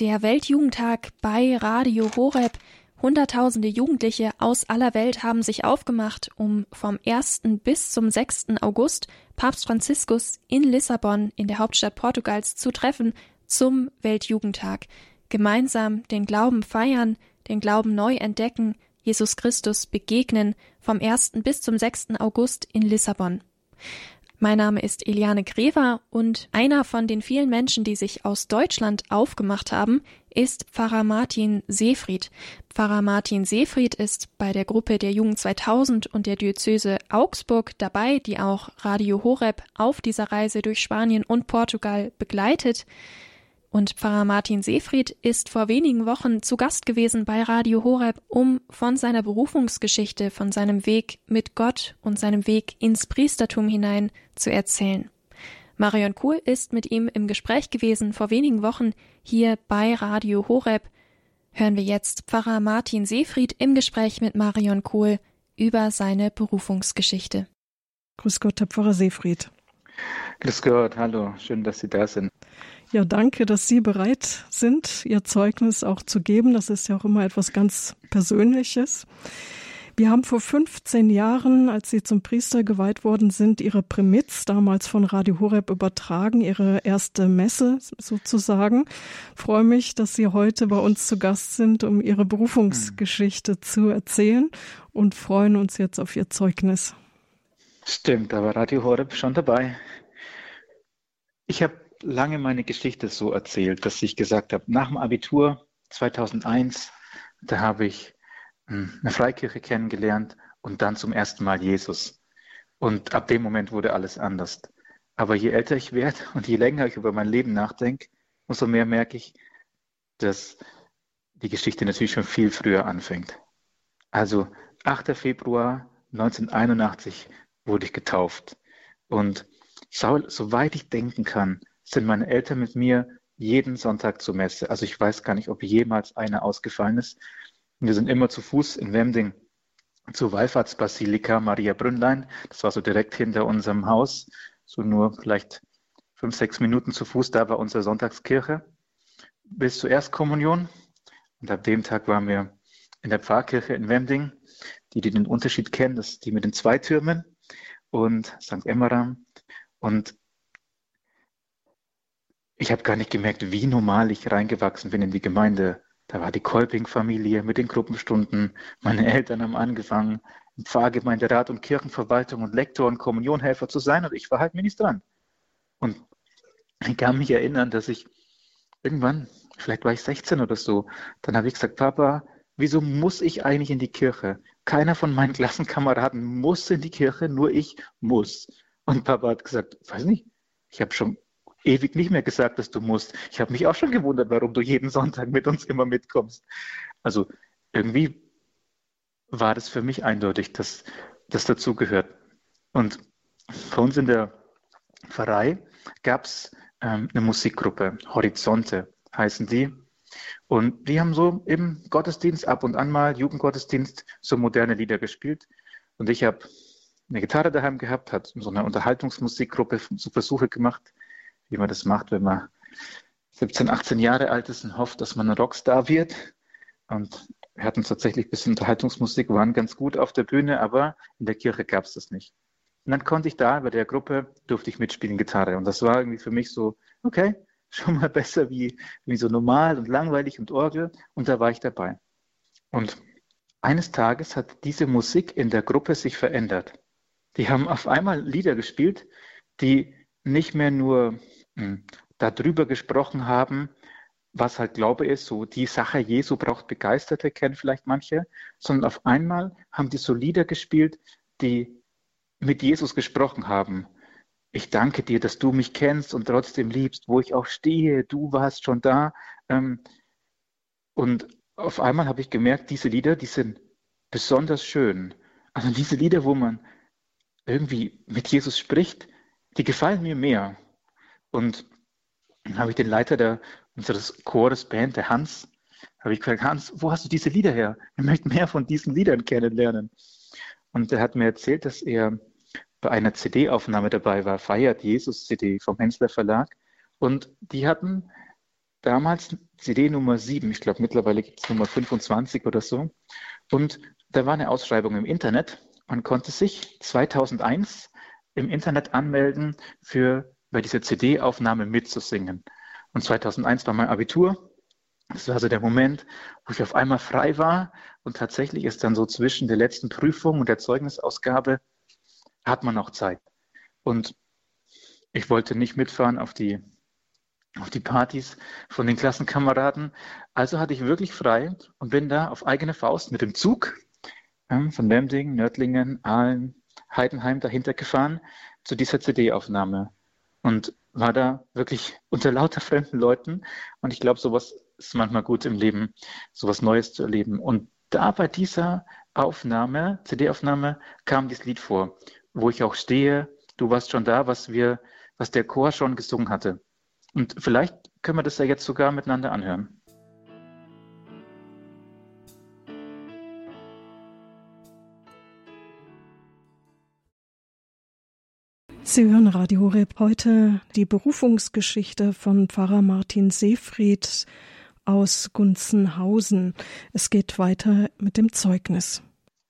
Der Weltjugendtag bei Radio Horeb. Hunderttausende Jugendliche aus aller Welt haben sich aufgemacht, um vom 1. bis zum 6. August Papst Franziskus in Lissabon, in der Hauptstadt Portugals, zu treffen zum Weltjugendtag. Gemeinsam den Glauben feiern, den Glauben neu entdecken, Jesus Christus begegnen, vom 1. bis zum 6. August in Lissabon. Mein Name ist Eliane Grever und einer von den vielen Menschen, die sich aus Deutschland aufgemacht haben, ist Pfarrer Martin Seefried. Pfarrer Martin Seefried ist bei der Gruppe der Jugend 2000 und der Diözese Augsburg dabei, die auch Radio Horeb auf dieser Reise durch Spanien und Portugal begleitet. Und Pfarrer Martin Seefried ist vor wenigen Wochen zu Gast gewesen bei Radio Horeb, um von seiner Berufungsgeschichte, von seinem Weg mit Gott und seinem Weg ins Priestertum hinein zu erzählen. Marion Kuhl ist mit ihm im Gespräch gewesen vor wenigen Wochen hier bei Radio Horeb. Hören wir jetzt Pfarrer Martin Seefried im Gespräch mit Marion Kohl über seine Berufungsgeschichte. Grüß Gott, Herr Pfarrer Seefried. Grüß Gott, hallo, schön, dass Sie da sind. Ja, danke, dass Sie bereit sind, Ihr Zeugnis auch zu geben. Das ist ja auch immer etwas ganz Persönliches. Wir haben vor 15 Jahren, als Sie zum Priester geweiht worden sind, Ihre Primitz damals von Radio Horeb übertragen, Ihre erste Messe sozusagen. Ich freue mich, dass Sie heute bei uns zu Gast sind, um Ihre Berufungsgeschichte zu erzählen und freuen uns jetzt auf Ihr Zeugnis. Stimmt, aber Radio Horeb schon dabei. Ich habe lange meine Geschichte so erzählt, dass ich gesagt habe, nach dem Abitur 2001, da habe ich hm, eine Freikirche kennengelernt und dann zum ersten Mal Jesus. Und ab dem Moment wurde alles anders. Aber je älter ich werde und je länger ich über mein Leben nachdenke, umso mehr merke ich, dass die Geschichte natürlich schon viel früher anfängt. Also 8. Februar 1981 wurde ich getauft. Und soweit ich denken kann, sind meine Eltern mit mir jeden Sonntag zur Messe. Also ich weiß gar nicht, ob jemals einer ausgefallen ist. Wir sind immer zu Fuß in Wemding zur Wallfahrtsbasilika Maria Brünnlein. Das war so direkt hinter unserem Haus, so nur vielleicht fünf, sechs Minuten zu Fuß. Da war unsere Sonntagskirche bis zur Erstkommunion. Und ab dem Tag waren wir in der Pfarrkirche in Wemding. Die, die den Unterschied kennen, das ist die mit den zwei Türmen und St. Emmeram. Und ich habe gar nicht gemerkt, wie normal ich reingewachsen bin in die Gemeinde. Da war die Kolping-Familie mit den Gruppenstunden. Meine Eltern haben angefangen, im Pfarrgemeinderat und Kirchenverwaltung und Lektor und Kommunionhelfer zu sein und ich war halt Ministrant. Und ich kann mich erinnern, dass ich irgendwann, vielleicht war ich 16 oder so, dann habe ich gesagt, Papa, wieso muss ich eigentlich in die Kirche? Keiner von meinen Klassenkameraden muss in die Kirche, nur ich muss. Und Papa hat gesagt, weiß nicht, ich habe schon ewig nicht mehr gesagt, dass du musst. Ich habe mich auch schon gewundert, warum du jeden Sonntag mit uns immer mitkommst. Also irgendwie war das für mich eindeutig, dass das dazugehört. Und bei uns in der Pfarrei gab es ähm, eine Musikgruppe, Horizonte heißen die. Und die haben so im Gottesdienst ab und an mal, Jugendgottesdienst, so moderne Lieder gespielt. Und ich habe eine Gitarre daheim gehabt, hat so eine Unterhaltungsmusikgruppe so Versuche gemacht wie man das macht, wenn man 17, 18 Jahre alt ist und hofft, dass man ein Rockstar wird. Und wir hatten tatsächlich ein bisschen Unterhaltungsmusik, waren ganz gut auf der Bühne, aber in der Kirche gab es das nicht. Und dann konnte ich da bei der Gruppe, durfte ich mitspielen Gitarre. Und das war irgendwie für mich so, okay, schon mal besser wie, wie so normal und langweilig und Orgel. Und da war ich dabei. Und eines Tages hat diese Musik in der Gruppe sich verändert. Die haben auf einmal Lieder gespielt, die nicht mehr nur darüber gesprochen haben, was halt Glaube ist, so die Sache Jesu braucht Begeisterte, kennen vielleicht manche, sondern auf einmal haben die so Lieder gespielt, die mit Jesus gesprochen haben. Ich danke dir, dass du mich kennst und trotzdem liebst, wo ich auch stehe, du warst schon da. Ähm, und auf einmal habe ich gemerkt, diese Lieder, die sind besonders schön. Also diese Lieder, wo man irgendwie mit Jesus spricht, die gefallen mir mehr. Und dann habe ich den Leiter der, unseres Chores Band, der Hans, habe ich gefragt, Hans, wo hast du diese Lieder her? Wir möchten mehr von diesen Liedern kennenlernen. Und er hat mir erzählt, dass er bei einer CD-Aufnahme dabei war, Feiert Jesus CD vom Hensler Verlag. Und die hatten damals CD Nummer 7, ich glaube mittlerweile gibt es Nummer 25 oder so. Und da war eine Ausschreibung im Internet. Man konnte sich 2001 im Internet anmelden, für bei dieser CD-Aufnahme mitzusingen. Und 2001 war mein Abitur. Das war also der Moment, wo ich auf einmal frei war. Und tatsächlich ist dann so zwischen der letzten Prüfung und der Zeugnisausgabe hat man noch Zeit. Und ich wollte nicht mitfahren auf die, auf die Partys von den Klassenkameraden. Also hatte ich wirklich frei und bin da auf eigene Faust mit dem Zug von Lemding, Nördlingen, Aalen, Heidenheim dahinter gefahren zu dieser CD-Aufnahme und war da wirklich unter lauter fremden Leuten. Und ich glaube, sowas ist manchmal gut im Leben, sowas Neues zu erleben. Und da bei dieser Aufnahme, CD-Aufnahme, kam dieses Lied vor, wo ich auch stehe. Du warst schon da, was wir, was der Chor schon gesungen hatte. Und vielleicht können wir das ja jetzt sogar miteinander anhören. Sie hören Radio Horeb heute die Berufungsgeschichte von Pfarrer Martin Seefried aus Gunzenhausen. Es geht weiter mit dem Zeugnis.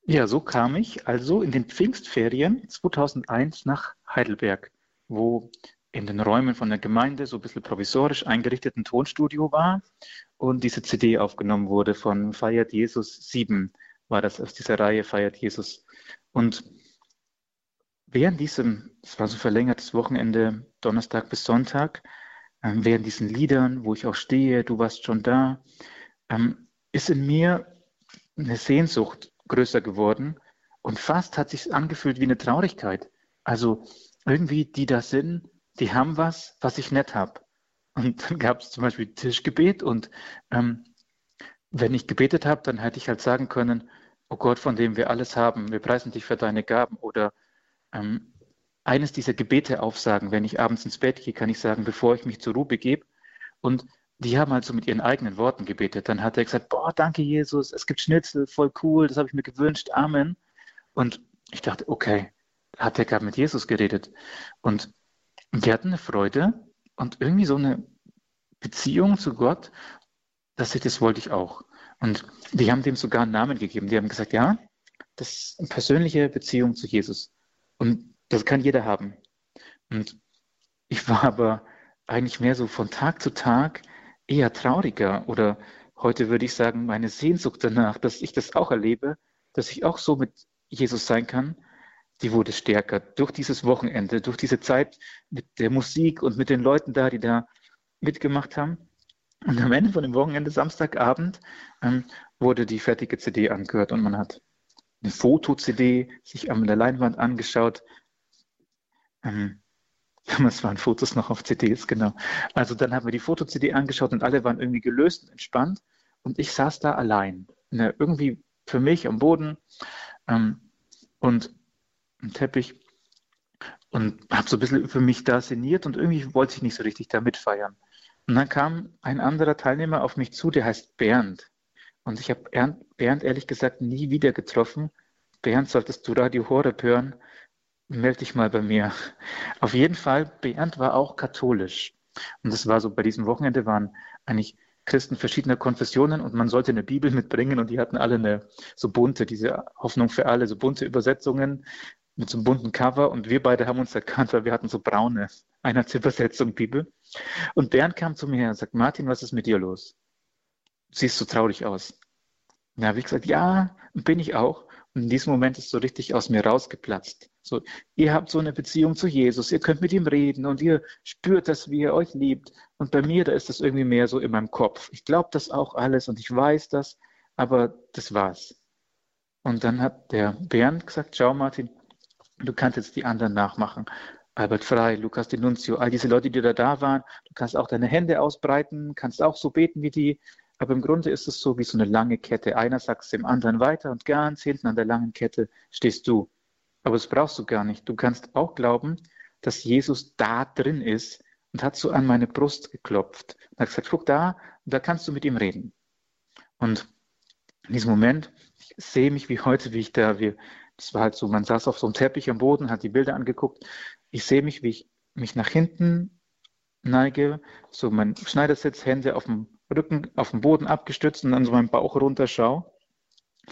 Ja, so kam ich also in den Pfingstferien 2001 nach Heidelberg, wo in den Räumen von der Gemeinde so ein bisschen provisorisch eingerichteten Tonstudio war und diese CD aufgenommen wurde von Feiert Jesus 7, war das aus dieser Reihe Feiert Jesus. Und während diesem, es war so verlängertes Wochenende, Donnerstag bis Sonntag, ähm, während diesen Liedern, wo ich auch stehe, du warst schon da, ähm, ist in mir eine Sehnsucht größer geworden und fast hat sich angefühlt wie eine Traurigkeit. Also irgendwie, die da sind, die haben was, was ich nicht habe. Und dann gab es zum Beispiel Tischgebet und ähm, wenn ich gebetet habe, dann hätte ich halt sagen können, oh Gott, von dem wir alles haben, wir preisen dich für deine Gaben oder ähm, eines dieser Gebete aufsagen. Wenn ich abends ins Bett gehe, kann ich sagen, bevor ich mich zur Ruhe begebe. Und die haben also mit ihren eigenen Worten gebetet. Dann hat er gesagt, boah, danke Jesus, es gibt Schnitzel, voll cool, das habe ich mir gewünscht, Amen. Und ich dachte, okay, hat der gerade mit Jesus geredet. Und wir hatten eine Freude und irgendwie so eine Beziehung zu Gott, dass ich, das wollte ich auch. Und die haben dem sogar einen Namen gegeben. Die haben gesagt, ja, das ist eine persönliche Beziehung zu Jesus. Und das kann jeder haben. Und ich war aber eigentlich mehr so von Tag zu Tag eher trauriger oder heute würde ich sagen, meine Sehnsucht danach, dass ich das auch erlebe, dass ich auch so mit Jesus sein kann, die wurde stärker durch dieses Wochenende, durch diese Zeit mit der Musik und mit den Leuten da, die da mitgemacht haben. Und am Ende von dem Wochenende, Samstagabend, ähm, wurde die fertige CD angehört und man hat eine Foto-CD sich an der Leinwand angeschaut. Ähm, damals waren Fotos noch auf CDs, genau. Also dann haben wir die Foto-CD angeschaut und alle waren irgendwie gelöst und entspannt. Und ich saß da allein, ne, irgendwie für mich am Boden ähm, und im Teppich und habe so ein bisschen für mich da sinniert und irgendwie wollte ich nicht so richtig da mitfeiern. Und dann kam ein anderer Teilnehmer auf mich zu, der heißt Bernd. Und ich habe Bernd ehrlich gesagt nie wieder getroffen. Bernd, solltest du Radio Horeb hören, melde dich mal bei mir. Auf jeden Fall, Bernd war auch katholisch. Und das war so, bei diesem Wochenende waren eigentlich Christen verschiedener Konfessionen und man sollte eine Bibel mitbringen und die hatten alle eine so bunte, diese Hoffnung für alle, so bunte Übersetzungen mit so einem bunten Cover und wir beide haben uns erkannt, weil wir hatten so braune Einheitsübersetzung Bibel. Und Bernd kam zu mir und sagt, Martin, was ist mit dir los? siehst so traurig aus. Da habe ich gesagt, ja, bin ich auch. Und in diesem Moment ist so richtig aus mir rausgeplatzt. So, ihr habt so eine Beziehung zu Jesus, ihr könnt mit ihm reden und ihr spürt das, wie er euch liebt. Und bei mir, da ist das irgendwie mehr so in meinem Kopf. Ich glaube das auch alles und ich weiß das, aber das war's. Und dann hat der Bernd gesagt, schau Martin, du kannst jetzt die anderen nachmachen. Albert Frei, Lukas Denunzio, all diese Leute, die da da waren, du kannst auch deine Hände ausbreiten, kannst auch so beten wie die. Aber im Grunde ist es so wie so eine lange Kette. Einer sagt es dem anderen weiter und ganz hinten an der langen Kette stehst du. Aber das brauchst du gar nicht. Du kannst auch glauben, dass Jesus da drin ist und hat so an meine Brust geklopft und hat gesagt, guck da, da kannst du mit ihm reden. Und in diesem Moment, ich sehe mich wie heute, wie ich da, wie, das war halt so, man saß auf so einem Teppich am Boden, hat die Bilder angeguckt. Ich sehe mich, wie ich mich nach hinten neige, so mein Schneidersitz, Hände auf dem Rücken, auf dem Boden abgestützt und dann so meinen Bauch runterschaue,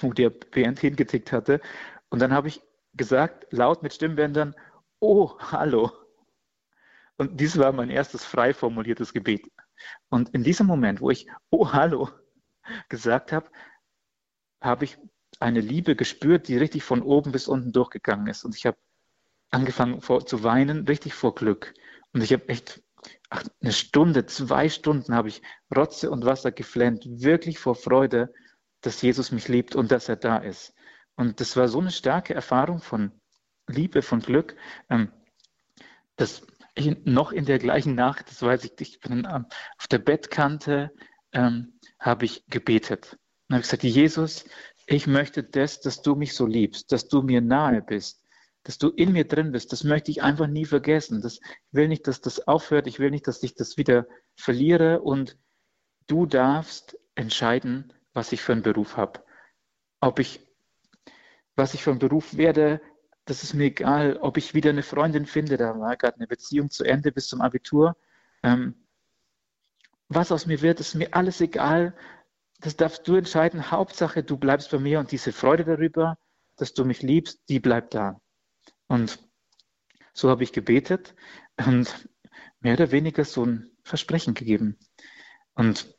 wo der Band hingetickt hatte. Und dann habe ich gesagt, laut mit Stimmbändern, oh, hallo. Und dies war mein erstes frei formuliertes Gebet. Und in diesem Moment, wo ich, oh, hallo, gesagt habe, habe ich eine Liebe gespürt, die richtig von oben bis unten durchgegangen ist. Und ich habe angefangen vor, zu weinen, richtig vor Glück. Und ich habe echt ach, eine Stunde, zwei Stunden habe ich Rotze und Wasser geflennt, wirklich vor Freude, dass Jesus mich liebt und dass er da ist. Und das war so eine starke Erfahrung von Liebe, von Glück, ähm, dass ich noch in der gleichen Nacht, das weiß ich, ich bin auf der Bettkante, ähm, habe ich gebetet. Und habe gesagt, Jesus, ich möchte das, dass du mich so liebst, dass du mir nahe bist, dass du in mir drin bist. Das möchte ich einfach nie vergessen. Das, ich will nicht, dass das aufhört. Ich will nicht, dass ich das wieder verliere. Und du darfst entscheiden, was ich für einen Beruf habe. Ob ich, was ich für einen Beruf werde, das ist mir egal. Ob ich wieder eine Freundin finde, da war gerade eine Beziehung zu Ende bis zum Abitur. Ähm, was aus mir wird, ist mir alles egal das darfst du entscheiden. Hauptsache, du bleibst bei mir und diese Freude darüber, dass du mich liebst, die bleibt da. Und so habe ich gebetet und mehr oder weniger so ein Versprechen gegeben. Und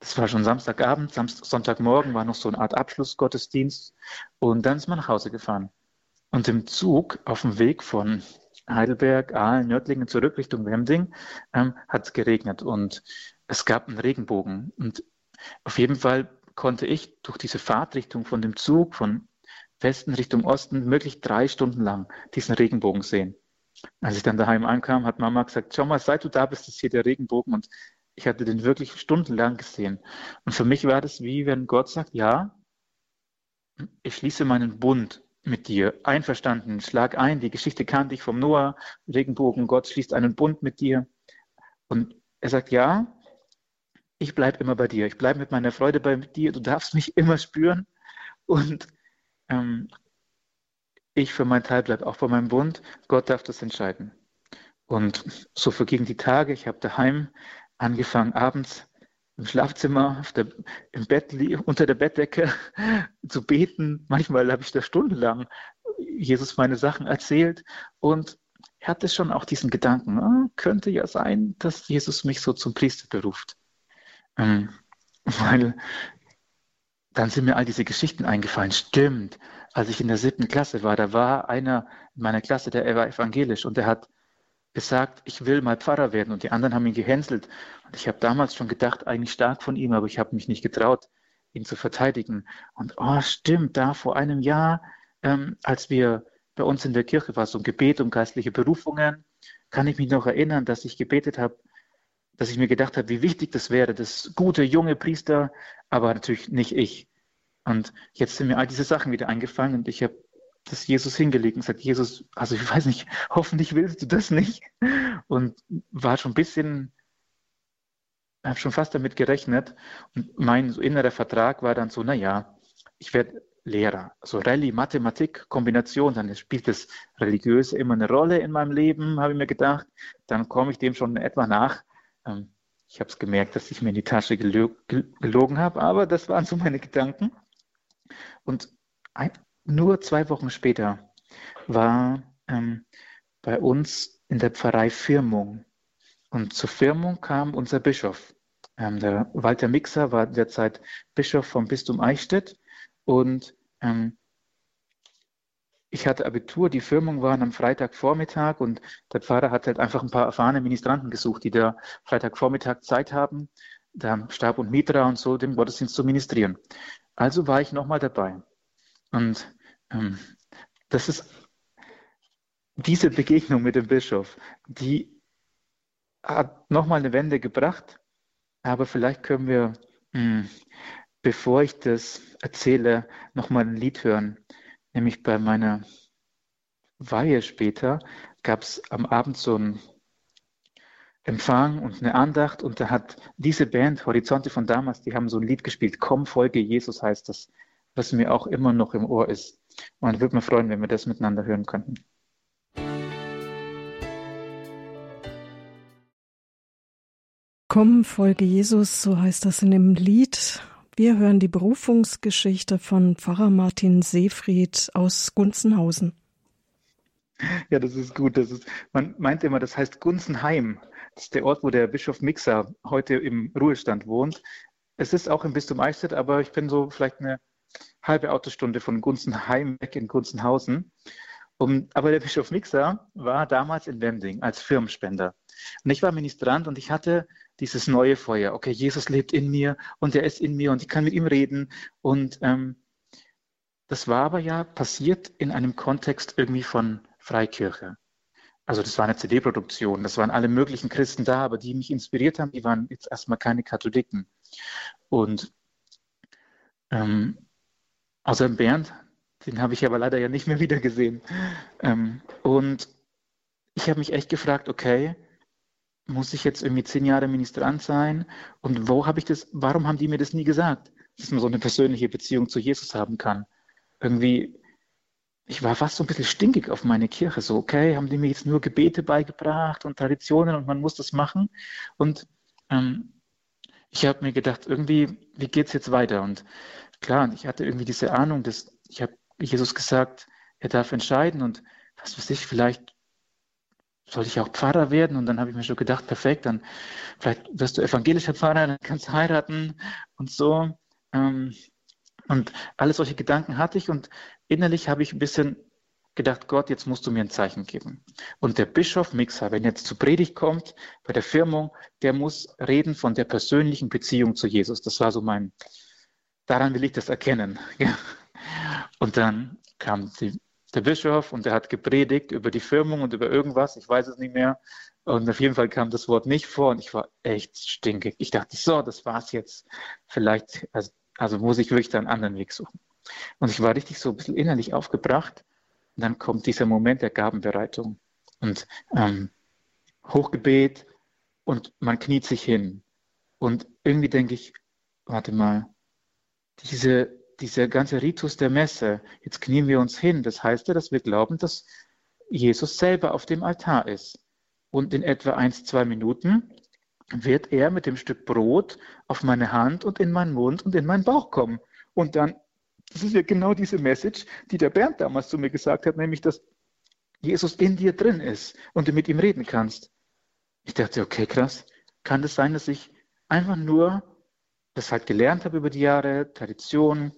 das war schon Samstagabend, Samstag, Sonntagmorgen war noch so eine Art Abschlussgottesdienst und dann ist man nach Hause gefahren. Und im Zug auf dem Weg von Heidelberg, Aalen, Nördlingen zurück Richtung Wemding ähm, hat es geregnet und es gab einen Regenbogen. Und auf jeden Fall konnte ich durch diese Fahrtrichtung von dem Zug von Westen Richtung Osten möglich drei Stunden lang diesen Regenbogen sehen. Als ich dann daheim ankam, hat Mama gesagt, schau mal, seit du da bist, ist hier der Regenbogen und ich hatte den wirklich stundenlang gesehen. Und für mich war das wie wenn Gott sagt, ja, ich schließe meinen Bund mit dir. Einverstanden, schlag ein, die Geschichte kannte ich vom Noah, Regenbogen, Gott schließt einen Bund mit dir. Und er sagt, ja, ich bleibe immer bei dir. Ich bleibe mit meiner Freude bei dir. Du darfst mich immer spüren. Und ähm, ich für meinen Teil bleibe auch bei meinem Bund. Gott darf das entscheiden. Und so vergingen die Tage. Ich habe daheim angefangen, abends im Schlafzimmer, der, im Bett, unter der Bettdecke zu beten. Manchmal habe ich da stundenlang Jesus meine Sachen erzählt und hatte schon auch diesen Gedanken, ah, könnte ja sein, dass Jesus mich so zum Priester beruft. Ähm, weil dann sind mir all diese Geschichten eingefallen. Stimmt, als ich in der siebten Klasse war, da war einer in meiner Klasse, der war evangelisch und der hat gesagt, ich will mal Pfarrer werden und die anderen haben ihn gehänselt. Und ich habe damals schon gedacht, eigentlich stark von ihm, aber ich habe mich nicht getraut, ihn zu verteidigen. Und oh, stimmt, da vor einem Jahr, ähm, als wir bei uns in der Kirche war, so ein Gebet um geistliche Berufungen, kann ich mich noch erinnern, dass ich gebetet habe, dass ich mir gedacht habe, wie wichtig das wäre, das gute junge Priester, aber natürlich nicht ich. Und jetzt sind mir all diese Sachen wieder eingefallen und ich habe das Jesus hingelegt und gesagt, Jesus, also ich weiß nicht, hoffentlich willst du das nicht. Und war schon ein bisschen, habe schon fast damit gerechnet. Und mein innerer Vertrag war dann so, naja, ich werde Lehrer. So Rallye, Mathematik, Kombination, dann spielt das Religiöse immer eine Rolle in meinem Leben, habe ich mir gedacht. Dann komme ich dem schon etwa nach. Ähm, ich habe es gemerkt, dass ich mir in die Tasche gelogen habe, aber das waren so meine Gedanken. Und ein, nur zwei Wochen später war ähm, bei uns in der Pfarrei Firmung. Und zur Firmung kam unser Bischof. Ähm, der Walter Mixer war derzeit Bischof vom Bistum Eichstätt und ähm, ich hatte Abitur, die Firmung waren am Freitagvormittag und der Pfarrer hat halt einfach ein paar erfahrene Ministranten gesucht, die da Freitagvormittag Zeit haben, da Stab und Mitra und so den Gottesdienst zu ministrieren. Also war ich nochmal dabei. Und ähm, das ist diese Begegnung mit dem Bischof, die hat nochmal eine Wende gebracht, aber vielleicht können wir, mh, hm, bevor ich das erzähle, nochmal ein Lied hören Nämlich bei meiner Weihe später gab es am Abend so einen Empfang und eine Andacht und da hat diese Band, Horizonte von damals, die haben so ein Lied gespielt, Komm, folge Jesus heißt das, was mir auch immer noch im Ohr ist. Und würde mich freuen, wenn wir das miteinander hören könnten. Komm, folge Jesus, so heißt das in dem Lied. Wir hören die Berufungsgeschichte von Pfarrer Martin Seefried aus Gunzenhausen. Ja, das ist gut. Das ist, man meint immer, das heißt Gunzenheim. Das ist der Ort, wo der Bischof Mixer heute im Ruhestand wohnt. Es ist auch im Bistum Eichstätt, aber ich bin so vielleicht eine halbe Autostunde von Gunzenheim weg in Gunzenhausen. Um, aber der Bischof Mixer war damals in Wending als Firmenspender. Und ich war Ministrant und ich hatte dieses neue Feuer. Okay, Jesus lebt in mir und er ist in mir und ich kann mit ihm reden. Und ähm, das war aber ja passiert in einem Kontext irgendwie von Freikirche. Also das war eine CD-Produktion, das waren alle möglichen Christen da, aber die mich inspiriert haben, die waren jetzt erstmal keine Katholiken. Und ähm, außer Bernd, den habe ich aber leider ja nicht mehr wiedergesehen. Ähm, und ich habe mich echt gefragt, okay, muss ich jetzt irgendwie zehn Jahre Ministrant sein? Und wo habe ich das, warum haben die mir das nie gesagt, dass man so eine persönliche Beziehung zu Jesus haben kann? Irgendwie, ich war fast so ein bisschen stinkig auf meine Kirche. So, okay, haben die mir jetzt nur Gebete beigebracht und Traditionen und man muss das machen. Und ähm, ich habe mir gedacht, irgendwie, wie geht es jetzt weiter? Und klar, ich hatte irgendwie diese Ahnung, dass ich habe Jesus gesagt, er darf entscheiden und was weiß ich, vielleicht soll ich auch Pfarrer werden? Und dann habe ich mir schon gedacht, perfekt, dann vielleicht wirst du evangelischer Pfarrer, dann kannst du heiraten und so. Ähm, und alle solche Gedanken hatte ich und innerlich habe ich ein bisschen gedacht, Gott, jetzt musst du mir ein Zeichen geben. Und der Bischof Mixer, wenn jetzt zu Predigt kommt, bei der Firmung, der muss reden von der persönlichen Beziehung zu Jesus. Das war so mein, daran will ich das erkennen. Ja. Und dann kam die, der Bischof und der hat gepredigt über die Firmung und über irgendwas, ich weiß es nicht mehr. Und auf jeden Fall kam das Wort nicht vor und ich war echt stinkig. Ich dachte, so, das war's jetzt. Vielleicht, also, also muss ich wirklich da einen anderen Weg suchen. Und ich war richtig so ein bisschen innerlich aufgebracht. Und dann kommt dieser Moment der Gabenbereitung und ähm, Hochgebet und man kniet sich hin. Und irgendwie denke ich, warte mal, diese dieser ganze Ritus der Messe, jetzt knien wir uns hin, das heißt ja, dass wir glauben, dass Jesus selber auf dem Altar ist. Und in etwa ein, zwei Minuten wird er mit dem Stück Brot auf meine Hand und in meinen Mund und in meinen Bauch kommen. Und dann, das ist ja genau diese Message, die der Bernd damals zu mir gesagt hat, nämlich, dass Jesus in dir drin ist und du mit ihm reden kannst. Ich dachte, okay, krass. Kann es das sein, dass ich einfach nur das halt gelernt habe über die Jahre, Tradition,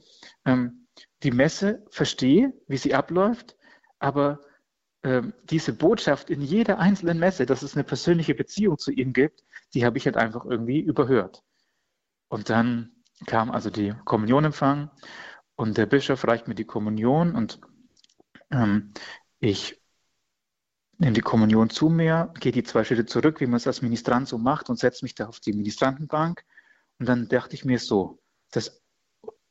ähm, die Messe verstehe, wie sie abläuft, aber ähm, diese Botschaft in jeder einzelnen Messe, dass es eine persönliche Beziehung zu ihm gibt, die habe ich halt einfach irgendwie überhört. Und dann kam also die Kommunionempfang und der Bischof reicht mir die Kommunion und ähm, ich nehme die Kommunion zu mir, gehe die zwei Schritte zurück, wie man es als Ministrant so macht und setze mich da auf die Ministrantenbank. Und dann dachte ich mir so, das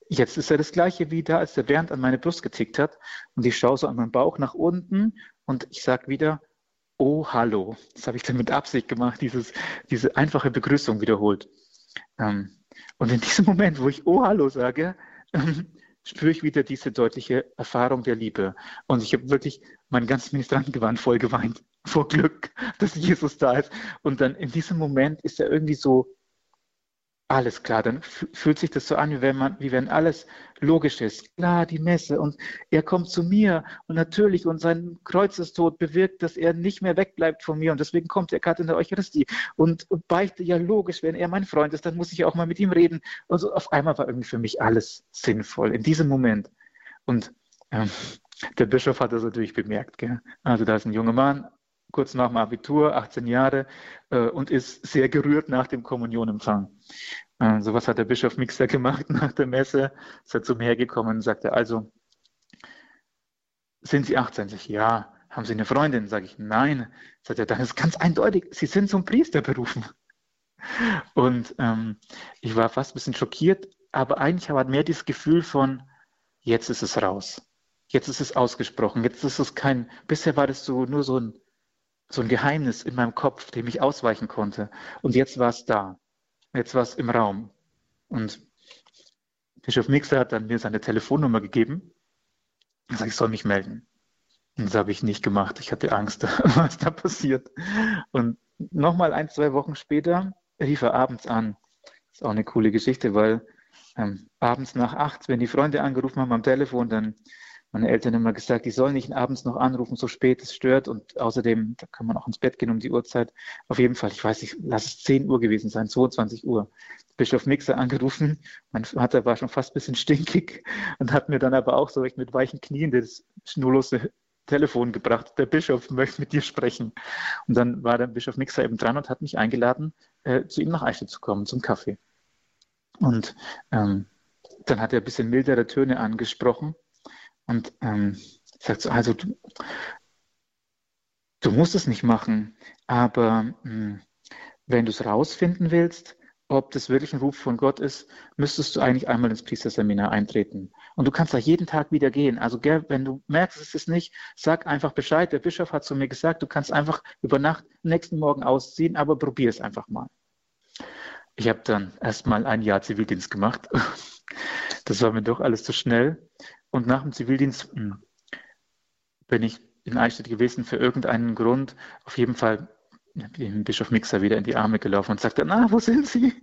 Jetzt ist er das gleiche wie da, als der Bernd an meine Brust getickt hat und ich schaue so an meinen Bauch nach unten und ich sage wieder, oh, hallo. Das habe ich dann mit Absicht gemacht, dieses, diese einfache Begrüßung wiederholt. Ähm, und in diesem Moment, wo ich oh, hallo sage, ähm, spüre ich wieder diese deutliche Erfahrung der Liebe. Und ich habe wirklich mein ganzes Ministrantengewand voll geweint vor Glück, dass Jesus da ist. Und dann in diesem Moment ist er irgendwie so alles klar, dann fühlt sich das so an, wie wenn man, wie wenn alles logisch ist. Klar, die Messe und er kommt zu mir und natürlich und sein Kreuzestod bewirkt, dass er nicht mehr wegbleibt von mir und deswegen kommt er gerade in der Eucharistie und, und beichte ja logisch, wenn er mein Freund ist, dann muss ich auch mal mit ihm reden. Und so auf einmal war irgendwie für mich alles sinnvoll in diesem Moment. Und ähm, der Bischof hat das natürlich bemerkt. Gell? Also da ist ein junger Mann, kurz nach dem Abitur, 18 Jahre, äh, und ist sehr gerührt nach dem Kommunionempfang. Äh, so was hat der Bischof Mixer gemacht nach der Messe. Ist er zu mir hergekommen und sagte, also, sind Sie 18? Sag ich, ja. Haben Sie eine Freundin? Sage ich, nein. Sagt er, dann ist ganz eindeutig, Sie sind zum Priester berufen. Und ähm, ich war fast ein bisschen schockiert, aber eigentlich habe ich mehr dieses Gefühl von, jetzt ist es raus. Jetzt ist es ausgesprochen. Jetzt ist es kein, bisher war das so nur so ein so ein Geheimnis in meinem Kopf, dem ich ausweichen konnte. Und jetzt war es da. Jetzt war es im Raum. Und Bischof Mixer hat dann mir seine Telefonnummer gegeben und sagt, ich soll mich melden. Und das habe ich nicht gemacht. Ich hatte Angst, was da passiert. Und nochmal ein, zwei Wochen später rief er abends an. Das ist auch eine coole Geschichte, weil ähm, abends nach acht, wenn die Freunde angerufen haben am Telefon, dann meine Eltern immer gesagt, die sollen nicht abends noch anrufen, so spät, es stört und außerdem, da kann man auch ins Bett gehen um die Uhrzeit. Auf jeden Fall, ich weiß nicht, lass es 10 Uhr gewesen sein, 22 Uhr. Bischof Mixer angerufen, mein Vater war schon fast ein bisschen stinkig und hat mir dann aber auch so mit weichen Knien das schnurlose Telefon gebracht, der Bischof möchte mit dir sprechen. Und dann war der Bischof Mixer eben dran und hat mich eingeladen, äh, zu ihm nach Eichstätt zu kommen, zum Kaffee. Und ähm, dann hat er ein bisschen mildere Töne angesprochen und ähm, sagt so, also du, du musst es nicht machen, aber mh, hm, wenn du es rausfinden willst, ob das wirklich ein Ruf von Gott ist, müsstest du eigentlich einmal ins Priesterseminar eintreten. Und du kannst da jeden Tag wieder gehen. Also wenn du merkst, es ist nicht, sag einfach Bescheid. Der Bischof hat zu mir gesagt, du kannst einfach über Nacht nächsten Morgen ausziehen, aber probier es einfach mal. Ich habe dann erstmal ein Jahr Zivildienst gemacht. Das war mir doch alles zu schnell. Und nach dem Zivildienst hm, bin ich in Eichstätt gewesen für irgendeinen Grund. Auf jeden Fall dem Bischof Mixer wieder in die Arme gelaufen und sagte, na, wo sind Sie?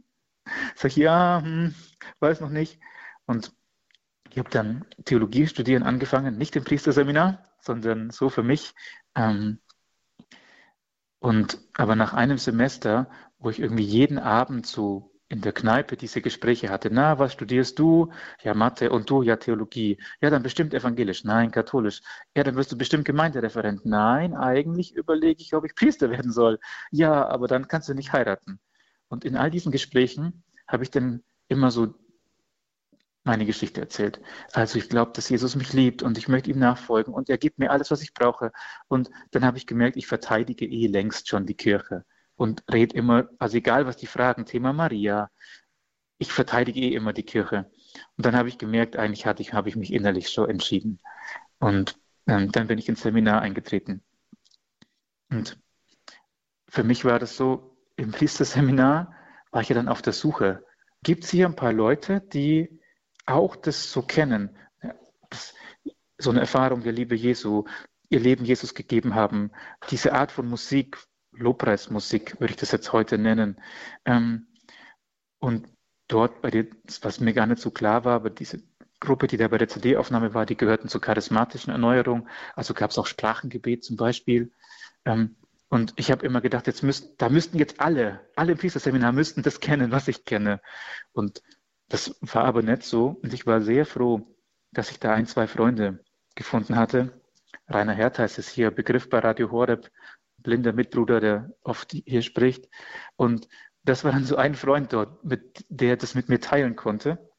Sag ich, ja, hm, weiß noch nicht. Und ich habe dann Theologie studieren angefangen, nicht im Priesterseminar, sondern so für mich. Ähm, und aber nach einem Semester, wo ich irgendwie jeden Abend so in der Kneipe diese Gespräche hatte. Na, was studierst du? Ja, Mathe und du, ja, Theologie. Ja, dann bestimmt evangelisch. Nein, katholisch. Ja, dann wirst du bestimmt Gemeindereferent. Nein, eigentlich überlege ich, ob ich Priester werden soll. Ja, aber dann kannst du nicht heiraten. Und in all diesen Gesprächen habe ich dann immer so meine Geschichte erzählt. Also ich glaube, dass Jesus mich liebt und ich möchte ihm nachfolgen und er gibt mir alles, was ich brauche. Und dann habe ich gemerkt, ich verteidige eh längst schon die Kirche und rede immer, also egal was die fragen, Thema Maria, ich verteidige eh immer die Kirche. Und dann habe ich gemerkt, eigentlich hatte ich, habe ich mich innerlich so entschieden. Und ähm, dann bin ich ins Seminar eingetreten. Und für mich war das so, im Priesterseminar war ich ja dann auf der Suche. Gibt es hier ein paar Leute, die auch das so kennen? Das, so eine Erfahrung der Liebe Jesu, ihr Leben Jesus gegeben haben, diese Art von Musik, Lobpreismusik, würde ich das jetzt heute nennen. Ähm, und dort bei dir, was mir gar nicht so klar war, aber diese Gruppe, die da bei der CD-Aufnahme war, die gehörten zur charismatischen Erneuerung. Also gab es auch Sprachengebet zum Beispiel. Ähm, und ich habe immer gedacht, jetzt müssten, da müssten jetzt alle, alle im Priesterseminar müssten das kennen, was ich kenne. Und das war aber nicht so. Und ich war sehr froh, dass ich da ein, zwei Freunde gefunden hatte. Rainer Hertha ist es hier, Begriff bei Radio Horeb, blinder Mitbruder, der oft hier spricht. Und das war dann so ein Freund dort, mit, der das mit mir teilen konnte.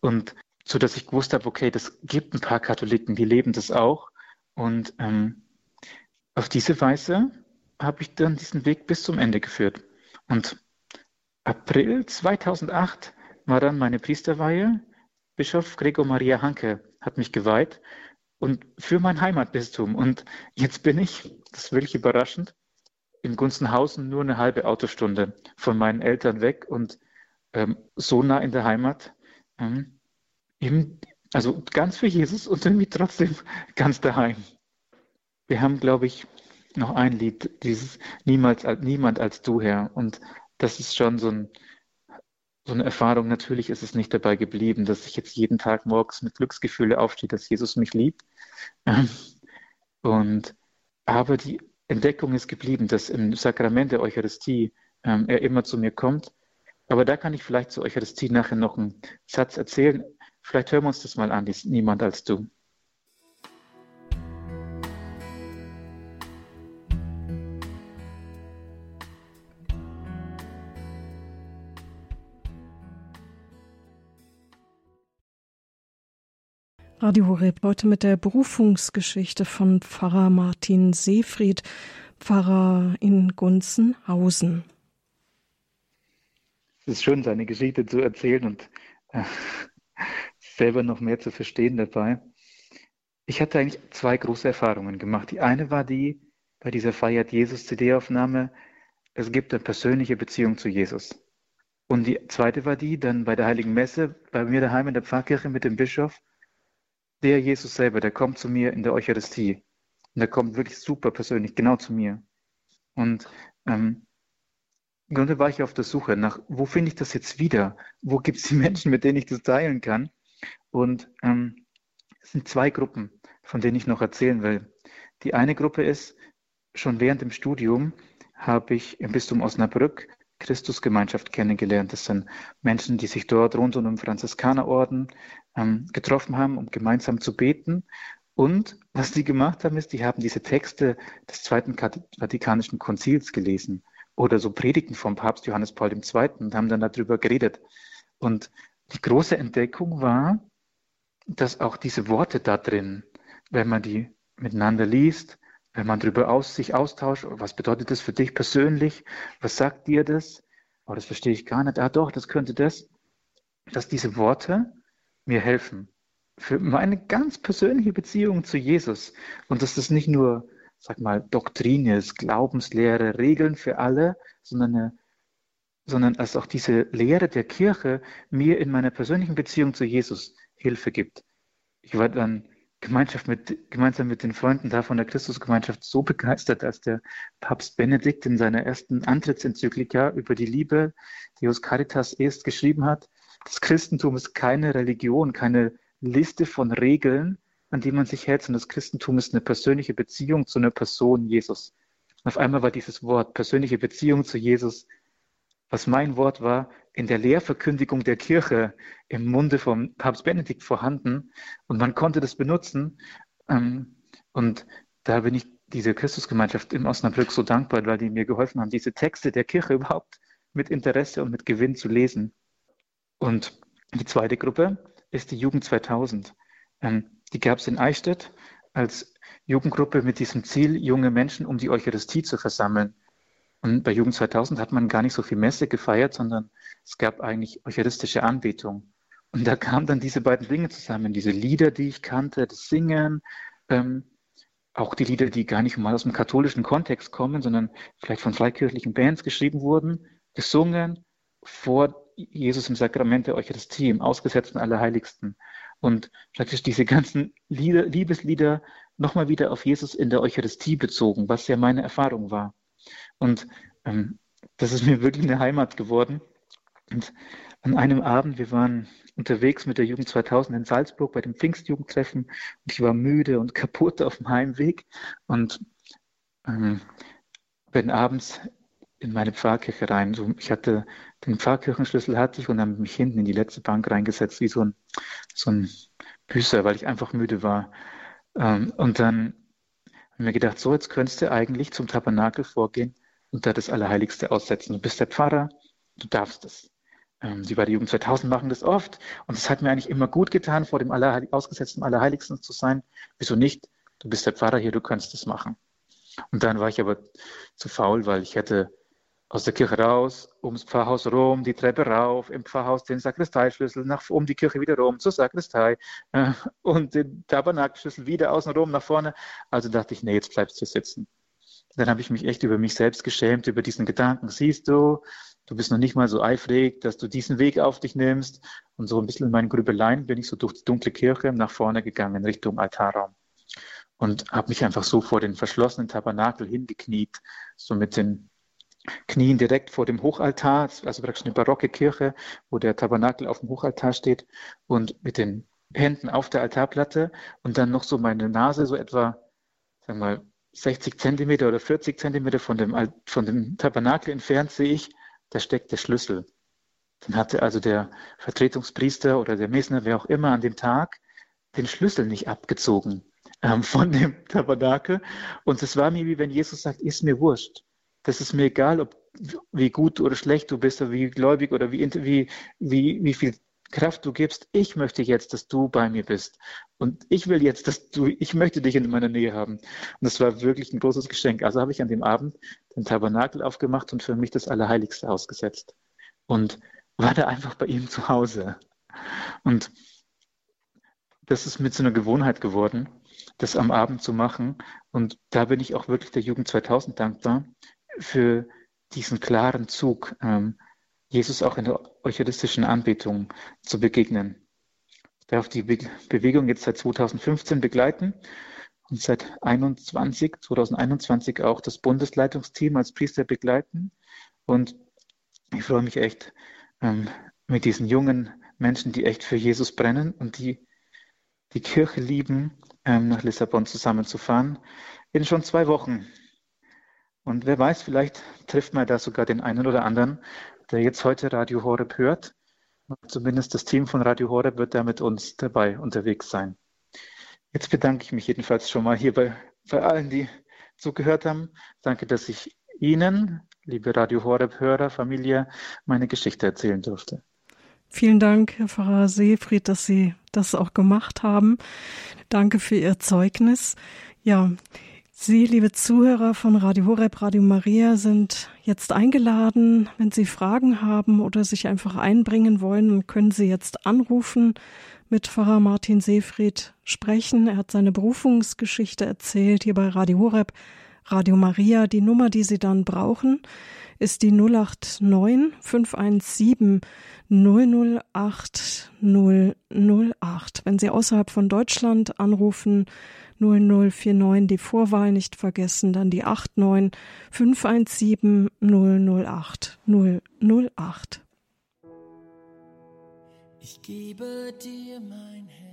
Und so dass ich gewusst habe, okay, das gibt ein paar Katholiken, die leben das auch. Und ähm, auf diese Weise habe ich dann diesen Weg bis zum Ende geführt. Und April 2008 war dann meine Priesterweihe. Bischof Gregor Maria Hanke hat mich geweiht und für mein Heimatbistum. Und jetzt bin ich, das ist wirklich überraschend, in Gunzenhausen nur eine halbe Autostunde von meinen Eltern weg und ähm, so nah in der Heimat. Ähm, eben, also ganz für Jesus und irgendwie trotzdem ganz daheim. Wir haben, glaube ich, noch ein Lied, dieses Niemals, Niemand als du, Herr. Und das ist schon so ein, so eine Erfahrung. Natürlich ist es nicht dabei geblieben, dass ich jetzt jeden Tag morgens mit Glücksgefühle aufstehe, dass Jesus mich liebt. Ähm, und, aber die Entdeckung ist geblieben, dass im Sakrament der Eucharistie ähm, er immer zu mir kommt. Aber da kann ich vielleicht zur Eucharistie nachher noch einen Satz erzählen. Vielleicht hören wir uns das mal an, niemand als du. Radio Horeb heute mit der Berufungsgeschichte von Pfarrer Martin Seefried, Pfarrer in Gunzenhausen. Es ist schön, seine Geschichte zu erzählen und äh, selber noch mehr zu verstehen dabei. Ich hatte eigentlich zwei große Erfahrungen gemacht. Die eine war die bei dieser Feiert Jesus CD-Aufnahme, es gibt eine persönliche Beziehung zu Jesus. Und die zweite war die dann bei der Heiligen Messe bei mir daheim in der Pfarrkirche mit dem Bischof der Jesus selber, der kommt zu mir in der Eucharistie. Und der kommt wirklich super persönlich, genau zu mir. Und ähm, im Grunde war ich auf der Suche nach, wo finde ich das jetzt wieder? Wo gibt es die Menschen, mit denen ich das teilen kann? Und ähm, es sind zwei Gruppen, von denen ich noch erzählen will. Die eine Gruppe ist, schon während dem Studium habe ich im Bistum Osnabrück Christusgemeinschaft kennengelernt. Das sind Menschen, die sich dort rund um den Franziskanerorden ähm, getroffen haben, um gemeinsam zu beten. Und was die gemacht haben, ist, die haben diese Texte des Zweiten Vatikanischen Konzils gelesen oder so Predigten vom Papst Johannes Paul II. und haben dann darüber geredet. Und die große Entdeckung war, dass auch diese Worte da drin, wenn man die miteinander liest, wenn man darüber aus, sich austauscht, was bedeutet das für dich persönlich, was sagt dir das? Oh, das verstehe ich gar nicht. Ah, doch, das könnte das. Dass diese Worte mir helfen für meine ganz persönliche Beziehung zu Jesus und dass das nicht nur sag mal, Doktrine ist, Glaubenslehre, Regeln für alle, sondern, eine, sondern als auch diese Lehre der Kirche mir in meiner persönlichen Beziehung zu Jesus Hilfe gibt. Ich war dann Gemeinschaft mit, gemeinsam mit den Freunden da von der Christusgemeinschaft so begeistert, als der Papst Benedikt in seiner ersten Antrittsenzyklika über die Liebe, Deus Caritas est, geschrieben hat, das Christentum ist keine Religion, keine Liste von Regeln, an die man sich hält, sondern das Christentum ist eine persönliche Beziehung zu einer Person Jesus. Und auf einmal war dieses Wort persönliche Beziehung zu Jesus, was mein Wort war, in der Lehrverkündigung der Kirche im Munde vom Papst Benedikt vorhanden und man konnte das benutzen. Ähm, und da bin ich dieser Christusgemeinschaft in Osnabrück so dankbar, weil die mir geholfen haben, diese Texte der Kirche überhaupt mit Interesse und mit Gewinn zu lesen. Und die zweite Gruppe ist die Jugend 2000. Die gab es in Eichstätt als Jugendgruppe mit diesem Ziel, junge Menschen um die Eucharistie zu versammeln. Und bei Jugend 2000 hat man gar nicht so viel Messe gefeiert, sondern es gab eigentlich eucharistische Anbetung. Und da kamen dann diese beiden Dinge zusammen, diese Lieder, die ich kannte, das Singen, ähm, auch die Lieder, die gar nicht mal aus dem katholischen Kontext kommen, sondern vielleicht von freikirchlichen Bands geschrieben wurden, gesungen vor Jesus im Sakrament der Eucharistie, im Ausgesetzten Allerheiligsten und praktisch diese ganzen Lieder, Liebeslieder nochmal wieder auf Jesus in der Eucharistie bezogen, was ja meine Erfahrung war. Und ähm, das ist mir wirklich eine Heimat geworden. Und an einem Abend, wir waren unterwegs mit der Jugend 2000 in Salzburg bei dem Pfingstjugendtreffen und ich war müde und kaputt auf dem Heimweg und ähm, bin abends in meine Pfarrkirche rein. So, ich hatte den Pfarrkirchenschlüssel hatte ich und dann mich hinten in die letzte Bank reingesetzt, wie so ein, so ein Büßer, weil ich einfach müde war. Ähm, und dann habe ich mir gedacht, so, jetzt könntest du eigentlich zum Tabernakel vorgehen und da das Allerheiligste aussetzen. Du bist der Pfarrer, du darfst es. Ähm, die bei der Jugend 2000 machen das oft und es hat mir eigentlich immer gut getan, vor dem Allerheilig ausgesetzten Allerheiligsten zu sein. Wieso nicht? Du bist der Pfarrer hier, du kannst es machen. Und dann war ich aber zu faul, weil ich hätte aus der Kirche raus, ums Pfarrhaus rum, die Treppe rauf, im Pfarrhaus den Sakristeischlüssel, nach, um die Kirche wieder rum zur Sakristei äh, und den Tabernakelschlüssel wieder außen rum nach vorne. Also dachte ich, nee, jetzt bleibst du sitzen. Dann habe ich mich echt über mich selbst geschämt, über diesen Gedanken. Siehst du, du bist noch nicht mal so eifrig, dass du diesen Weg auf dich nimmst. Und so ein bisschen in meinen Grübeleien bin ich so durch die dunkle Kirche nach vorne gegangen, Richtung Altarraum. Und habe mich einfach so vor den verschlossenen Tabernakel hingekniet, so mit den Knien direkt vor dem Hochaltar, also praktisch eine barocke Kirche, wo der Tabernakel auf dem Hochaltar steht und mit den Händen auf der Altarplatte und dann noch so meine Nase so etwa, sagen wir mal, 60 Zentimeter oder 40 Zentimeter von dem, von dem Tabernakel entfernt sehe ich, da steckt der Schlüssel. Dann hatte also der Vertretungspriester oder der Mesner, wer auch immer, an dem Tag den Schlüssel nicht abgezogen ähm, von dem Tabernakel. Und es war mir wie wenn Jesus sagt, ist mir wurscht das ist mir egal, ob wie gut oder schlecht du bist oder wie gläubig oder wie, wie, wie, wie viel Kraft du gibst. Ich möchte jetzt, dass du bei mir bist. Und ich will jetzt, dass du, ich möchte dich in meiner Nähe haben. Und das war wirklich ein großes Geschenk. Also habe ich an dem Abend den Tabernakel aufgemacht und für mich das Allerheiligste ausgesetzt. Und war da einfach bei ihm zu Hause. Und das ist mit so einer Gewohnheit geworden, das am Abend zu machen. Und da bin ich auch wirklich der Jugend 2000 dankbar, für diesen klaren Zug, ähm, Jesus auch in der eucharistischen Anbetung zu begegnen. Ich darf die Be Bewegung jetzt seit 2015 begleiten und seit 21, 2021 auch das Bundesleitungsteam als Priester begleiten. Und Ich freue mich echt ähm, mit diesen jungen Menschen, die echt für Jesus brennen und die die Kirche lieben, ähm, nach Lissabon zusammenzufahren. In schon zwei Wochen. Und wer weiß, vielleicht trifft man da sogar den einen oder anderen, der jetzt heute Radio Horeb hört. Zumindest das Team von Radio Horeb wird da mit uns dabei unterwegs sein. Jetzt bedanke ich mich jedenfalls schon mal hier bei, bei allen, die zugehört haben. Danke, dass ich Ihnen, liebe Radio Horeb-Hörer, Familie, meine Geschichte erzählen durfte. Vielen Dank, Herr Pfarrer Seefried, dass Sie das auch gemacht haben. Danke für Ihr Zeugnis. Ja, Sie, liebe Zuhörer von Radio Horeb, Radio Maria, sind jetzt eingeladen. Wenn Sie Fragen haben oder sich einfach einbringen wollen, können Sie jetzt anrufen, mit Pfarrer Martin Seefried sprechen. Er hat seine Berufungsgeschichte erzählt hier bei Radio Horeb, Radio Maria. Die Nummer, die Sie dann brauchen, ist die 089 517 008 008. Wenn Sie außerhalb von Deutschland anrufen, 0049 die Vorwahl nicht vergessen, dann die 89 517 008 008. Ich gebe dir mein Herz.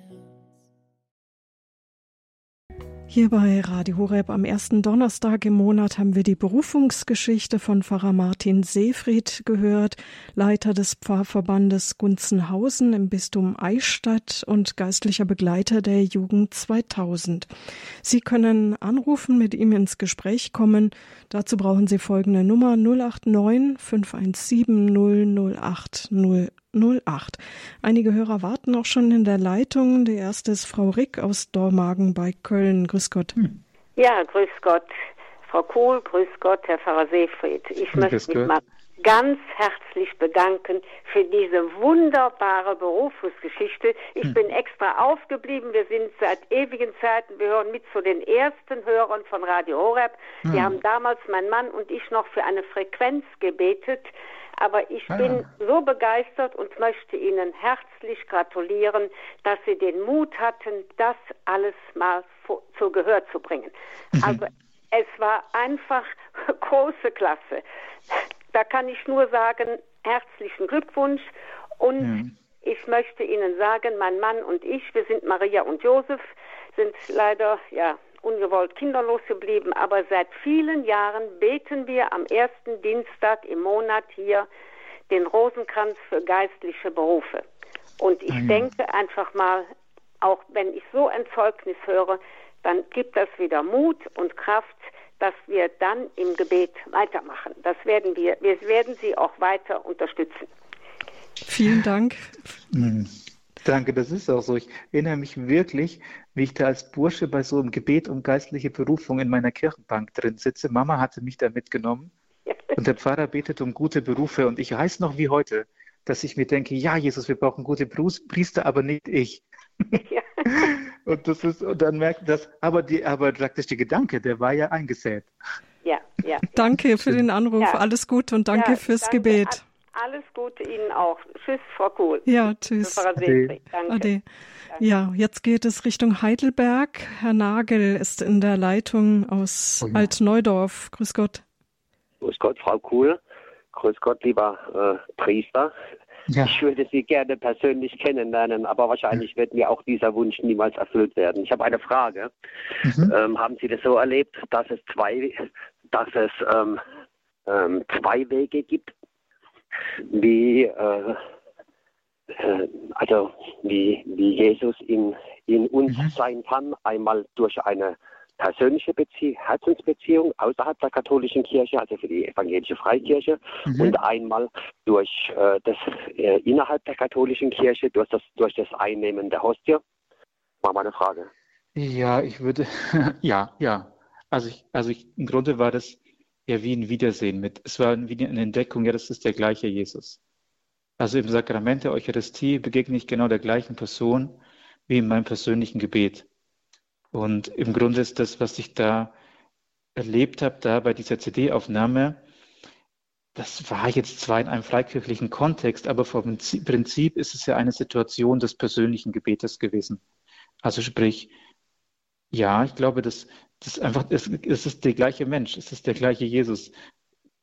Hier bei Radio Horeb am ersten Donnerstag im Monat haben wir die Berufungsgeschichte von Pfarrer Martin Seefried gehört, Leiter des Pfarrverbandes Gunzenhausen im Bistum Eichstätt und geistlicher Begleiter der Jugend 2000. Sie können anrufen, mit ihm ins Gespräch kommen. Dazu brauchen Sie folgende Nummer 089 517 008 08. Einige Hörer warten auch schon in der Leitung. Die erste ist Frau Rick aus Dormagen bei Köln. Grüß Gott. Hm. Ja, grüß Gott. Frau Kohl, grüß Gott, Herr Pfarrer Seefried. Ich möchte mich mal ganz herzlich bedanken für diese wunderbare Berufungsgeschichte. Ich hm. bin extra aufgeblieben. Wir sind seit ewigen Zeiten, wir hören mit zu den ersten Hörern von Radio Horeb. Hm. Wir haben damals, mein Mann und ich, noch für eine Frequenz gebetet aber ich ah. bin so begeistert und möchte Ihnen herzlich gratulieren, dass Sie den Mut hatten, das alles mal zu Gehör zu bringen. Mhm. Also es war einfach große Klasse. Da kann ich nur sagen, herzlichen Glückwunsch und mhm. ich möchte Ihnen sagen, mein Mann und ich, wir sind Maria und Josef, sind leider ja ungewollt kinderlos geblieben, aber seit vielen Jahren beten wir am ersten Dienstag im Monat hier den Rosenkranz für geistliche Berufe. Und ich mhm. denke einfach mal, auch wenn ich so ein Zeugnis höre, dann gibt das wieder Mut und Kraft, dass wir dann im Gebet weitermachen. Das werden wir, wir werden Sie auch weiter unterstützen. Vielen Dank. Mhm. Danke, das ist auch so. Ich erinnere mich wirklich, wie ich da als Bursche bei so einem Gebet um geistliche Berufung in meiner Kirchenbank drin sitze. Mama hatte mich da mitgenommen und der Pfarrer betet um gute Berufe und ich weiß noch wie heute, dass ich mir denke, ja Jesus, wir brauchen gute Priester, aber nicht ich. Ja. und das ist, und dann merkt das, aber die, aber praktisch der Gedanke, der war ja eingesät. Ja, ja. Danke für den Anruf, ja. alles Gute und danke ja, fürs danke. Gebet. Alles Gute Ihnen auch. Tschüss, Frau Kohl. Ja, tschüss. Ade. Danke. Ade. Ja, jetzt geht es Richtung Heidelberg. Herr Nagel ist in der Leitung aus oh ja. Altneudorf. Grüß Gott. Grüß Gott, Frau Kuhl. Grüß Gott, lieber äh, Priester. Ja. Ich würde Sie gerne persönlich kennenlernen, aber wahrscheinlich wird mir auch dieser Wunsch niemals erfüllt werden. Ich habe eine Frage. Mhm. Ähm, haben Sie das so erlebt, dass es zwei, dass es ähm, ähm, zwei Wege gibt, wie äh, äh, also wie, wie Jesus in, in uns mhm. sein kann, einmal durch eine persönliche Bezie Herzensbeziehung außerhalb der katholischen Kirche, also für die evangelische Freikirche, mhm. und einmal durch äh, das äh, innerhalb der katholischen Kirche, durch das, durch das Einnehmen der Hostie. War meine Frage. Ja, ich würde, ja, ja. Also, ich, also ich, im Grunde war das ja wie ein Wiedersehen mit, es war wie eine Entdeckung, ja, das ist der gleiche Jesus. Also im Sakrament der Eucharistie begegne ich genau der gleichen Person wie in meinem persönlichen Gebet. Und im Grunde ist das, was ich da erlebt habe, da bei dieser CD-Aufnahme, das war jetzt zwar in einem freikirchlichen Kontext, aber vom Prinzip ist es ja eine Situation des persönlichen Gebetes gewesen. Also sprich, ja, ich glaube, das, einfach, es, es ist der gleiche Mensch, es ist der gleiche Jesus,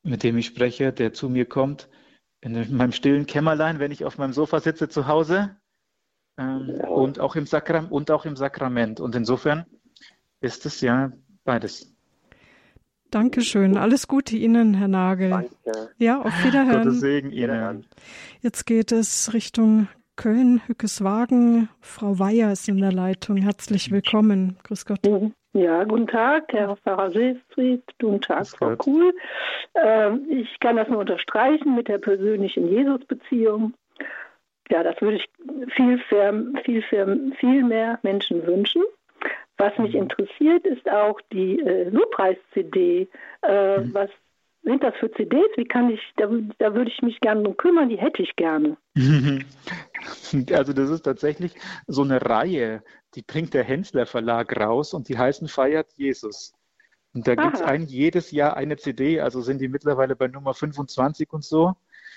mit dem ich spreche, der zu mir kommt in meinem stillen Kämmerlein, wenn ich auf meinem Sofa sitze zu Hause ähm, ja. und, auch im Sakram und auch im Sakrament. Und insofern ist es ja beides. Dankeschön. Alles Gute Ihnen, Herr Nagel. Danke. Ja, auf Wiederhören. Gottes Segen Ihnen. Jetzt geht es Richtung Köln, Hückeswagen. Frau Weyer ist in der Leitung. Herzlich willkommen. Grüß Gott. Ja, guten Tag, Herr Pfarrer Seefried. Guten Tag, Frau Kuhl. Ähm, ich kann das nur unterstreichen mit der persönlichen Jesus-Beziehung. Ja, das würde ich viel, viel, viel mehr Menschen wünschen. Was mich mhm. interessiert, ist auch die äh, Lobpreis-CD. Äh, mhm. Was sind das für CDs? Wie kann ich, da, da würde ich mich gerne um kümmern, die hätte ich gerne. Also das ist tatsächlich so eine Reihe, die bringt der Hensler Verlag raus und die heißen Feiert Jesus. Und da gibt es ein jedes Jahr eine CD, also sind die mittlerweile bei Nummer 25 und so.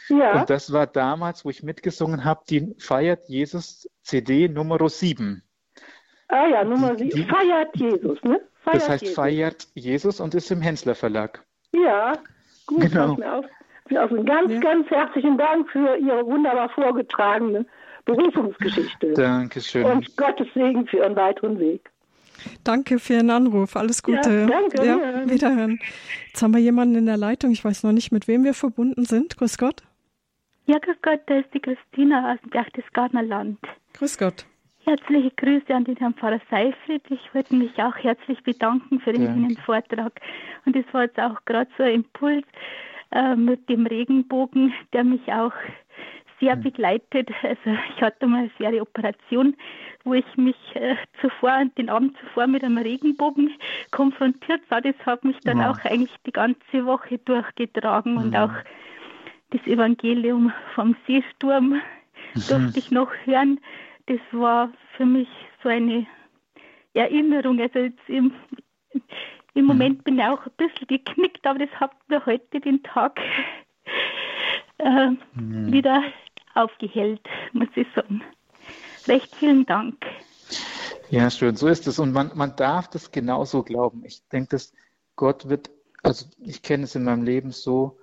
Ja. Und das war damals, wo ich mitgesungen habe, die Feiert Jesus CD Nummer 7. Ah ja, Nummer 7. Feiert Jesus, ne? Feiert das heißt Jesus. Feiert Jesus und ist im Hensler Verlag. Ja, gut, genau. auf. Also ganz, ja. ganz herzlichen Dank für Ihre wunderbar vorgetragene Berufungsgeschichte. Dankeschön. Und Gottes Segen für Ihren weiteren Weg. Danke für Ihren Anruf. Alles Gute. Ja, danke. Ja, wiederhören. Jetzt haben wir jemanden in der Leitung. Ich weiß noch nicht, mit wem wir verbunden sind. Grüß Gott. Ja, grüß Gott. Da ist die Christina aus dem Berchtesgadener Land. Grüß Gott. Herzliche Grüße an den Herrn Pfarrer Seifried. Ich wollte mich auch herzlich bedanken für den Ihnen Vortrag. Und es war jetzt auch gerade so ein Impuls äh, mit dem Regenbogen, der mich auch sehr hm. begleitet. Also ich hatte mal eine schwere Operation, wo ich mich äh, zuvor, den Abend zuvor mit einem Regenbogen konfrontiert sah. Das hat mich dann wow. auch eigentlich die ganze Woche durchgetragen mhm. und auch das Evangelium vom Seesturm mhm. durfte ich noch hören. Das war für mich so eine Erinnerung. Also jetzt im, im Moment mhm. bin ich auch ein bisschen geknickt, aber das hat mir heute den Tag äh, mhm. wieder aufgehellt, muss ich sagen. Recht vielen Dank. Ja, schön, so ist es. Und man, man darf das genauso glauben. Ich denke, dass Gott wird, also ich kenne es in meinem Leben so,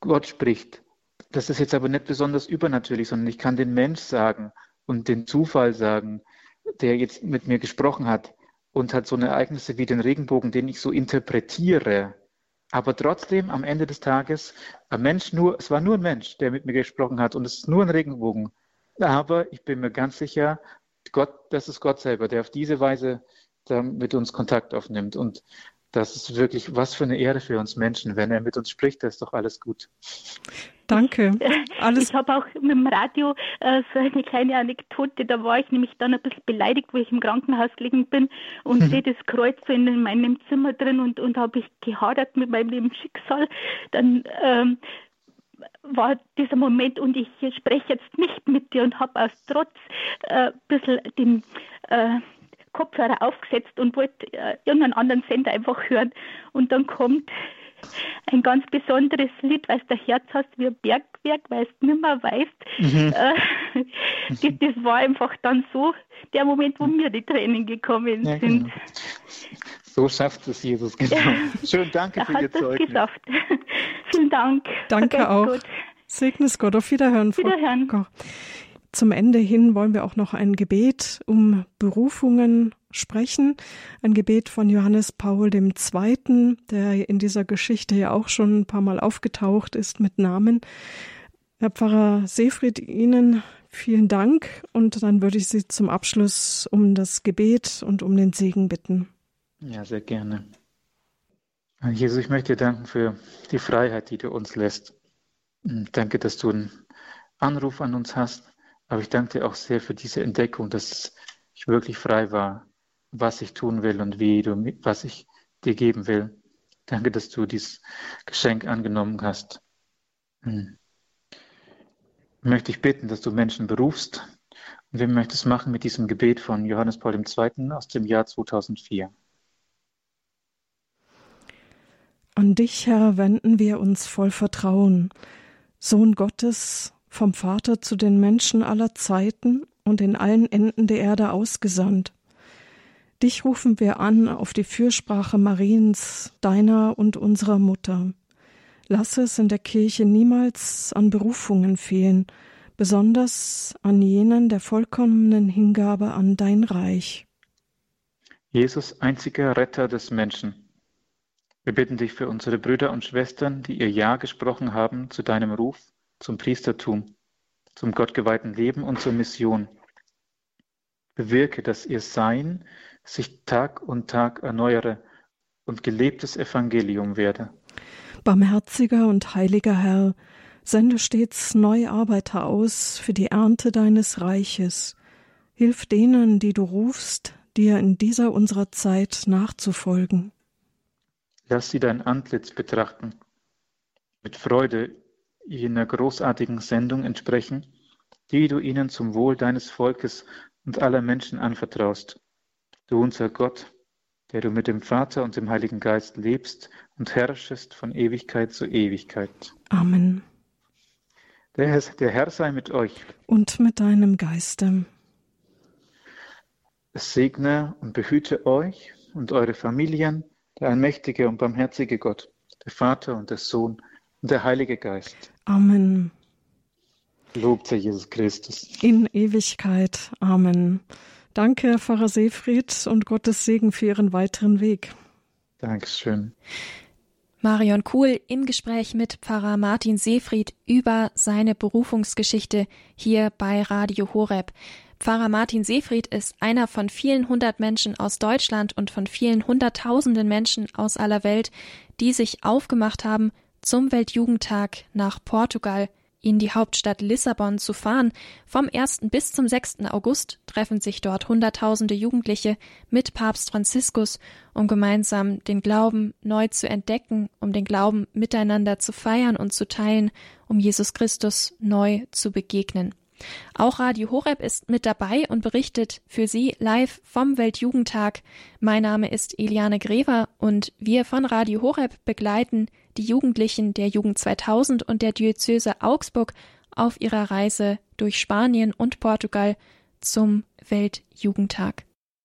Gott spricht. Das ist jetzt aber nicht besonders übernatürlich, sondern ich kann den Mensch sagen und den Zufall sagen, der jetzt mit mir gesprochen hat und hat so Ereignisse wie den Regenbogen, den ich so interpretiere, aber trotzdem am Ende des Tages, ein Mensch nur, es war nur ein Mensch, der mit mir gesprochen hat und es ist nur ein Regenbogen. Aber ich bin mir ganz sicher, Gott, das ist Gott selber, der auf diese Weise mit uns Kontakt aufnimmt. Und das ist wirklich was für eine Ehre für uns Menschen. Wenn er mit uns spricht, das ist doch alles gut. Danke. Alles ich habe auch mit dem Radio äh, so eine kleine Anekdote. Da war ich nämlich dann ein bisschen beleidigt, wo ich im Krankenhaus gelegen bin und mhm. sehe das Kreuz so in meinem Zimmer drin und, und habe ich gehadert mit meinem Schicksal. Dann ähm, war dieser Moment und ich spreche jetzt nicht mit dir und habe aus Trotz äh, ein bisschen den äh, Kopfhörer aufgesetzt und wollte äh, irgendeinen anderen Sender einfach hören. Und dann kommt ein ganz besonderes Lied, weil du Herz hast wie ein Bergwerk, weil du nicht mehr weißt. Mhm. Äh, das, das, war einfach dann so der Moment, wo mir die Tränen gekommen ja, sind. Genau. So schafft es Jesus, genau. Schön, danke er für Ihr Zeugnis. geschafft. Vielen Dank. Danke Vergesst auch. Gut. Segne es Gott. Auf Wiederhören. Wiederhören. Frau zum Ende hin wollen wir auch noch ein Gebet um Berufungen sprechen. Ein Gebet von Johannes Paul II., der in dieser Geschichte ja auch schon ein paar Mal aufgetaucht ist mit Namen. Herr Pfarrer Seefried, Ihnen vielen Dank und dann würde ich Sie zum Abschluss um das Gebet und um den Segen bitten. Ja, sehr gerne. Jesus, ich möchte dir danken für die Freiheit, die du uns lässt. Danke, dass du einen Anruf an uns hast aber ich danke dir auch sehr für diese Entdeckung, dass ich wirklich frei war, was ich tun will und wie du, was ich dir geben will. Danke, dass du dieses Geschenk angenommen hast. Hm. Möchte ich bitten, dass du Menschen berufst. Und wir möchten es machen mit diesem Gebet von Johannes Paul II. aus dem Jahr 2004. An dich, Herr, wenden wir uns voll Vertrauen. Sohn Gottes, vom Vater zu den Menschen aller Zeiten und in allen Enden der Erde ausgesandt. Dich rufen wir an auf die Fürsprache Mariens, deiner und unserer Mutter. Lass es in der Kirche niemals an Berufungen fehlen, besonders an jenen der vollkommenen Hingabe an dein Reich. Jesus, einziger Retter des Menschen. Wir bitten dich für unsere Brüder und Schwestern, die ihr Ja gesprochen haben zu deinem Ruf zum Priestertum, zum gottgeweihten Leben und zur Mission. Bewirke, dass ihr Sein sich Tag und Tag erneuere und gelebtes Evangelium werde. Barmherziger und heiliger Herr, sende stets neue Arbeiter aus für die Ernte deines Reiches. Hilf denen, die du rufst, dir in dieser unserer Zeit nachzufolgen. Lass sie dein Antlitz betrachten, mit Freude jener großartigen Sendung entsprechen, die du ihnen zum Wohl deines Volkes und aller Menschen anvertraust. Du unser Gott, der du mit dem Vater und dem Heiligen Geist lebst und herrschest von Ewigkeit zu Ewigkeit. Amen. Der Herr, der Herr sei mit euch. Und mit deinem Geiste. Es segne und behüte euch und eure Familien, der allmächtige und barmherzige Gott, der Vater und der Sohn der Heilige Geist. Amen. Lobt sei Jesus Christus. In Ewigkeit. Amen. Danke, Pfarrer Seefried, und Gottes Segen für Ihren weiteren Weg. Dankeschön. Marion Kuhl im Gespräch mit Pfarrer Martin Seefried über seine Berufungsgeschichte hier bei Radio Horeb. Pfarrer Martin Seefried ist einer von vielen hundert Menschen aus Deutschland und von vielen hunderttausenden Menschen aus aller Welt, die sich aufgemacht haben, zum Weltjugendtag nach Portugal in die Hauptstadt Lissabon zu fahren. Vom 1. bis zum 6. August treffen sich dort Hunderttausende Jugendliche mit Papst Franziskus, um gemeinsam den Glauben neu zu entdecken, um den Glauben miteinander zu feiern und zu teilen, um Jesus Christus neu zu begegnen. Auch Radio Horeb ist mit dabei und berichtet für Sie live vom Weltjugendtag. Mein Name ist Eliane Grever und wir von Radio Horeb begleiten die Jugendlichen der Jugend 2000 und der Diözese Augsburg auf ihrer Reise durch Spanien und Portugal zum Weltjugendtag.